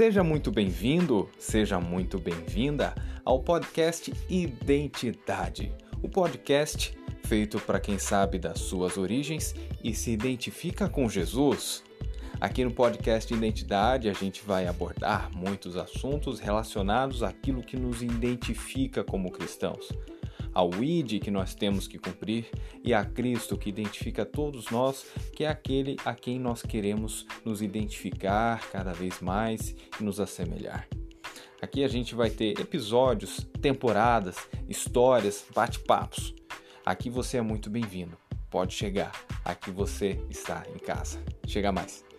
Seja muito bem-vindo, seja muito bem-vinda ao podcast Identidade, o podcast feito para quem sabe das suas origens e se identifica com Jesus. Aqui no podcast Identidade a gente vai abordar muitos assuntos relacionados àquilo que nos identifica como cristãos ao ID que nós temos que cumprir e a Cristo que identifica todos nós, que é aquele a quem nós queremos nos identificar cada vez mais e nos assemelhar. Aqui a gente vai ter episódios, temporadas, histórias, bate-papos. Aqui você é muito bem-vindo. Pode chegar. Aqui você está em casa. Chega mais.